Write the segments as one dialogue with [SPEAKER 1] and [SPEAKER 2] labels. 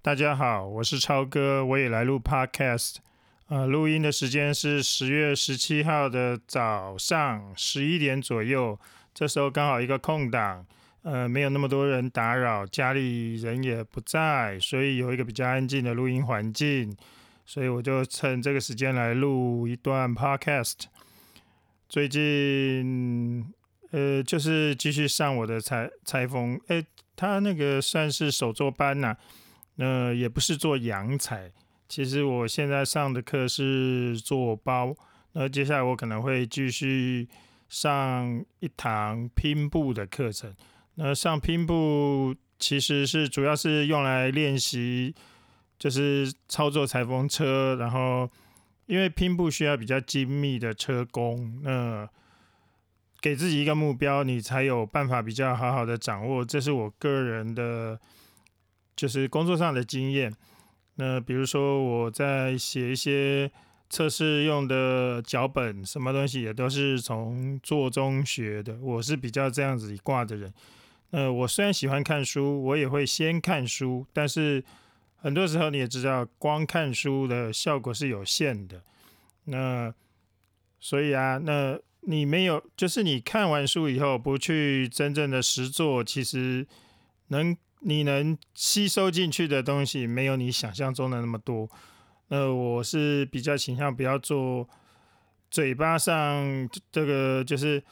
[SPEAKER 1] 大家好，我是超哥，我也来录 Podcast。呃，录音的时间是十月十七号的早上十一点左右，这时候刚好一个空档，呃，没有那么多人打扰，家里人也不在，所以有一个比较安静的录音环境，所以我就趁这个时间来录一段 Podcast。最近，呃，就是继续上我的裁裁缝，哎，他那个算是手作班呐。那也不是做洋彩，其实我现在上的课是做包。那接下来我可能会继续上一堂拼布的课程。那上拼布其实是主要是用来练习，就是操作裁缝车。然后因为拼布需要比较精密的车工，那给自己一个目标，你才有办法比较好好的掌握。这是我个人的。就是工作上的经验，那比如说我在写一些测试用的脚本，什么东西也都是从做中学的。我是比较这样子一挂的人。呃，我虽然喜欢看书，我也会先看书，但是很多时候你也知道，光看书的效果是有限的。那所以啊，那你没有，就是你看完书以后不去真正的实做，其实能。你能吸收进去的东西没有你想象中的那么多。呃，我是比较倾向不要做嘴巴上这个就是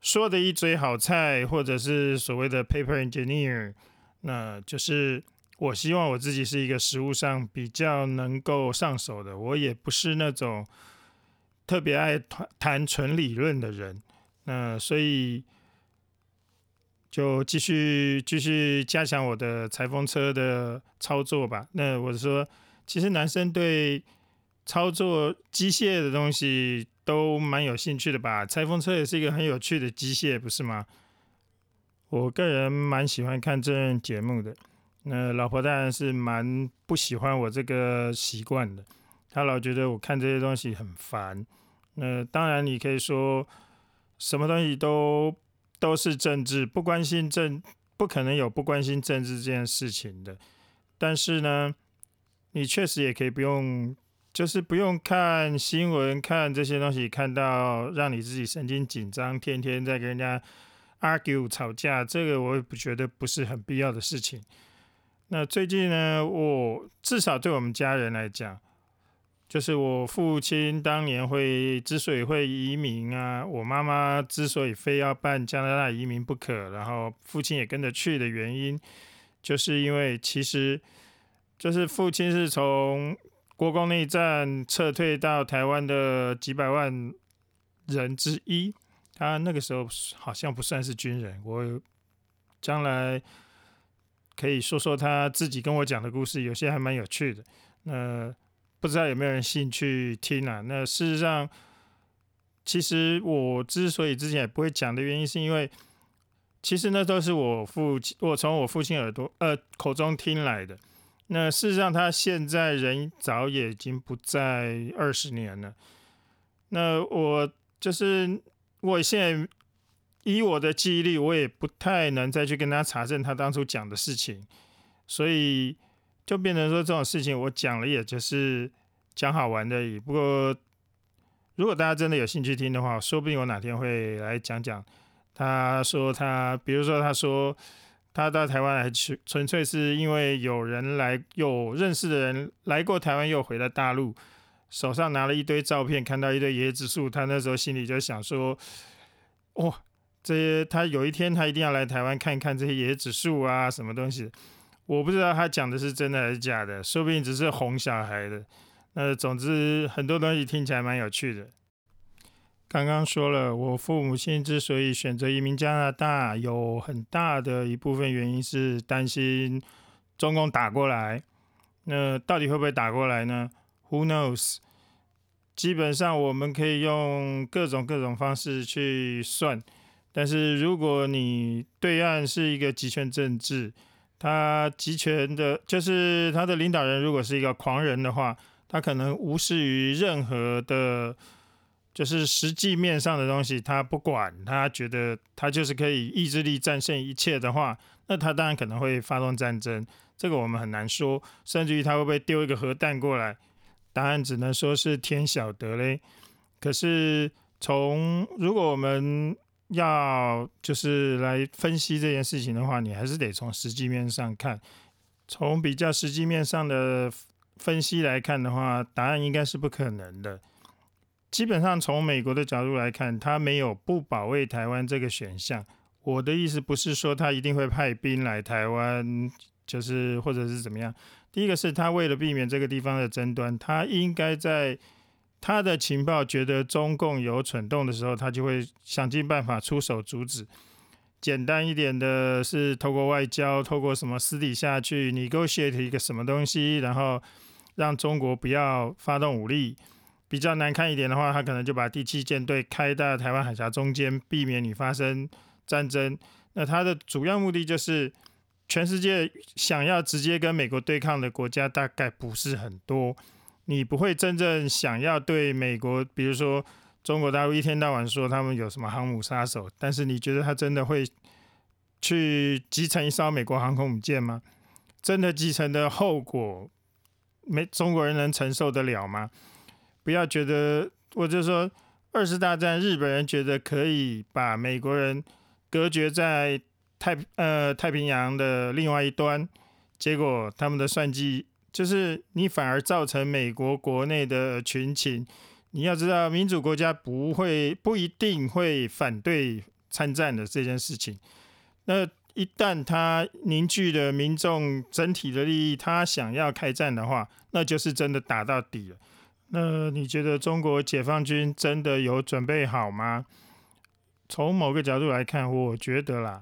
[SPEAKER 1] 说的一嘴好菜，或者是所谓的 paper engineer。那就是我希望我自己是一个食物上比较能够上手的。我也不是那种特别爱谈谈纯理论的人。那所以。就继续继续加强我的裁缝车的操作吧。那我说，其实男生对操作机械的东西都蛮有兴趣的吧？裁缝车也是一个很有趣的机械，不是吗？我个人蛮喜欢看这节目的。那老婆当然是蛮不喜欢我这个习惯的，她老觉得我看这些东西很烦。那当然，你可以说什么东西都。都是政治，不关心政，不可能有不关心政治这件事情的。但是呢，你确实也可以不用，就是不用看新闻，看这些东西，看到让你自己神经紧张，天天在跟人家 argue 吵架，这个我也不觉得不是很必要的事情。那最近呢，我至少对我们家人来讲。就是我父亲当年会之所以会移民啊，我妈妈之所以非要办加拿大移民不可，然后父亲也跟着去的原因，就是因为其实就是父亲是从国共内战撤退到台湾的几百万人之一，他那个时候好像不算是军人。我将来可以说说他自己跟我讲的故事，有些还蛮有趣的。那。不知道有没有人兴趣听啊？那事实上，其实我之所以之前也不会讲的原因，是因为其实那都是我父亲，我从我父亲耳朵呃口中听来的。那事实上，他现在人早也已经不在二十年了。那我就是我现在以我的记忆力，我也不太能再去跟他查证他当初讲的事情，所以。就变成说这种事情，我讲了也就是讲好玩的而已。不过，如果大家真的有兴趣听的话，说不定我哪天会来讲讲。他说他，比如说他说他到台湾来去，纯粹是因为有人来，有认识的人来过台湾，又回了大陆，手上拿了一堆照片，看到一堆椰子树，他那时候心里就想说：哇，这些他有一天他一定要来台湾看一看这些椰子树啊，什么东西。我不知道他讲的是真的还是假的，说不定只是哄小孩的。那总之很多东西听起来蛮有趣的。刚刚说了，我父母亲之所以选择移民加拿大，有很大的一部分原因是担心中共打过来。那到底会不会打过来呢？Who knows？基本上我们可以用各种各种方式去算，但是如果你对岸是一个集权政治，他集权的，就是他的领导人，如果是一个狂人的话，他可能无视于任何的，就是实际面上的东西，他不管，他觉得他就是可以意志力战胜一切的话，那他当然可能会发动战争。这个我们很难说。甚至于他会不会丢一个核弹过来？答案只能说是天晓得嘞。可是从如果我们要就是来分析这件事情的话，你还是得从实际面上看。从比较实际面上的分析来看的话，答案应该是不可能的。基本上从美国的角度来看，他没有不保卫台湾这个选项。我的意思不是说他一定会派兵来台湾，就是或者是怎么样。第一个是他为了避免这个地方的争端，他应该在他的情报觉得中共有蠢动的时候，他就会想尽办法出手阻止。简单一点的是透过外交，透过什么私底下去 negotiate 一个什么东西，然后让中国不要发动武力。比较难看一点的话，他可能就把第七舰队开到台湾海峡中间，避免你发生。战争，那他的主要目的就是，全世界想要直接跟美国对抗的国家大概不是很多，你不会真正想要对美国，比如说中国大陆一天到晚说他们有什么航母杀手，但是你觉得他真的会去集成一艘美国航空母舰吗？真的集成的后果，没中国人能承受得了吗？不要觉得，我就说二次大战日本人觉得可以把美国人。隔绝在太呃太平洋的另外一端，结果他们的算计就是你反而造成美国国内的群情。你要知道，民主国家不会不一定会反对参战的这件事情。那一旦他凝聚了民众整体的利益，他想要开战的话，那就是真的打到底了。那你觉得中国解放军真的有准备好吗？从某个角度来看，我觉得啦，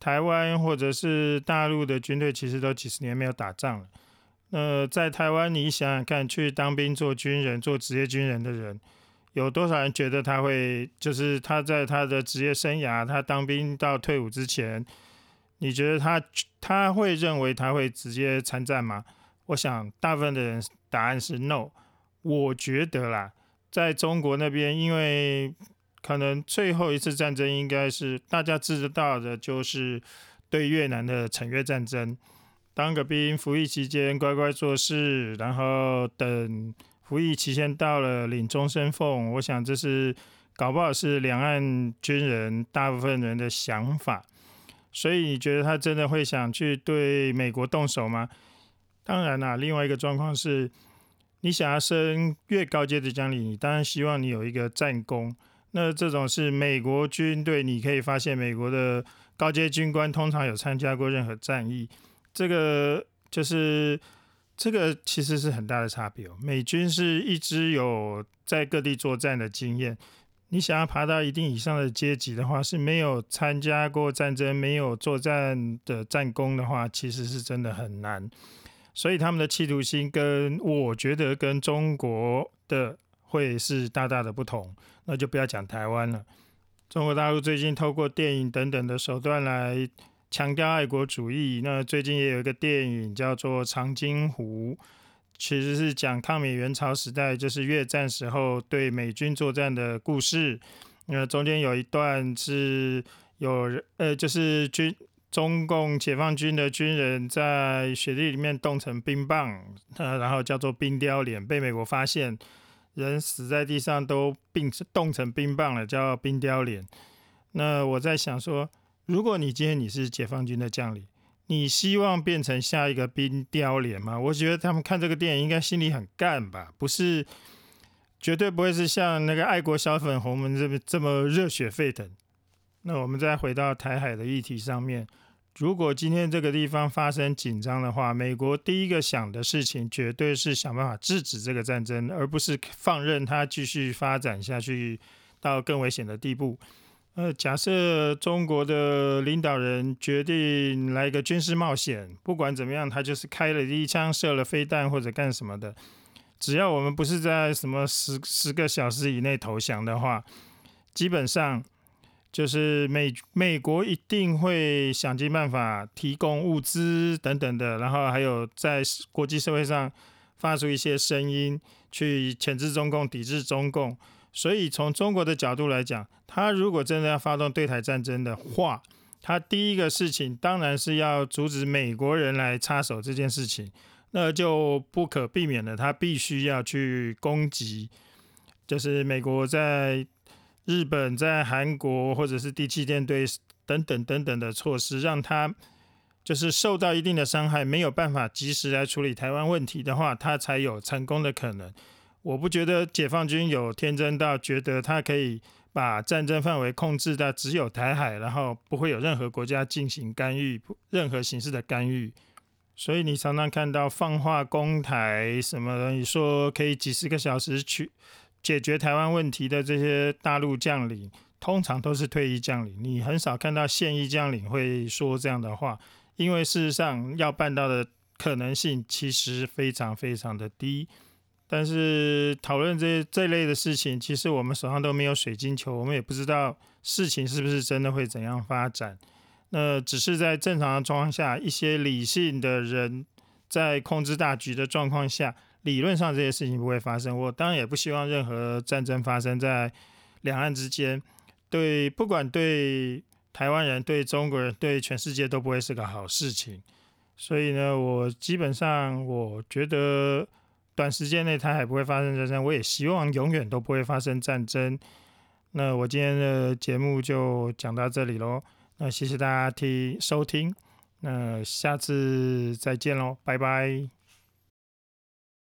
[SPEAKER 1] 台湾或者是大陆的军队其实都几十年没有打仗了。那在台湾，你想想看，去当兵做军人、做职业军人的人，有多少人觉得他会，就是他在他的职业生涯，他当兵到退伍之前，你觉得他他会认为他会直接参战吗？我想大部分的人答案是 no。我觉得啦，在中国那边，因为可能最后一次战争应该是大家知道的，就是对越南的惩越战争。当个兵，服役期间乖乖做事，然后等服役期限到了领终身俸。我想这是搞不好是两岸军人大部分人的想法。所以你觉得他真的会想去对美国动手吗？当然啦，另外一个状况是，你想要升越高阶的将领，你当然希望你有一个战功。那这种是美国军队，你可以发现美国的高阶军官通常有参加过任何战役，这个就是这个其实是很大的差别哦。美军是一直有在各地作战的经验，你想要爬到一定以上的阶级的话，是没有参加过战争、没有作战的战功的话，其实是真的很难。所以他们的企图心跟我觉得跟中国的。会是大大的不同，那就不要讲台湾了。中国大陆最近透过电影等等的手段来强调爱国主义。那最近也有一个电影叫做《长津湖》，其实是讲抗美援朝时代，就是越战时候对美军作战的故事。那中间有一段是有呃，就是军中共解放军的军人在雪地里面冻成冰棒，呃，然后叫做冰雕脸，被美国发现。人死在地上都冰冻成冰棒了，叫冰雕脸。那我在想说，如果你今天你是解放军的将领，你希望变成下一个冰雕连吗？我觉得他们看这个电影应该心里很干吧，不是，绝对不会是像那个爱国小粉红们这么这么热血沸腾。那我们再回到台海的议题上面。如果今天这个地方发生紧张的话，美国第一个想的事情绝对是想办法制止这个战争，而不是放任它继续发展下去到更危险的地步。呃，假设中国的领导人决定来一个军事冒险，不管怎么样，他就是开了第一枪射了飞弹或者干什么的，只要我们不是在什么十十个小时以内投降的话，基本上。就是美美国一定会想尽办法提供物资等等的，然后还有在国际社会上发出一些声音，去谴制中共、抵制中共。所以从中国的角度来讲，他如果真的要发动对台战争的话，他第一个事情当然是要阻止美国人来插手这件事情，那就不可避免的，他必须要去攻击，就是美国在日本、在韩国或者是第七舰队等等等等的措施，让他就是受到一定的伤害，没有办法及时来处理台湾问题的话，他才有成功的可能。我不觉得解放军有天真到觉得他可以。把战争范围控制到只有台海，然后不会有任何国家进行干预，任何形式的干预。所以你常常看到放话攻台什么，你说可以几十个小时去解决台湾问题的这些大陆将领，通常都是退役将领。你很少看到现役将领会说这样的话，因为事实上要办到的可能性其实非常非常的低。但是讨论这这类的事情，其实我们手上都没有水晶球，我们也不知道事情是不是真的会怎样发展。那只是在正常的状况下，一些理性的人在控制大局的状况下，理论上这些事情不会发生。我当然也不希望任何战争发生在两岸之间，对，不管对台湾人、对中国人、对全世界都不会是个好事情。所以呢，我基本上我觉得。短时间内它还不会发生战争，我也希望永远都不会发生战争。那我今天的节目就讲到这里喽，那谢谢大家听收听，那下次再见喽，拜拜。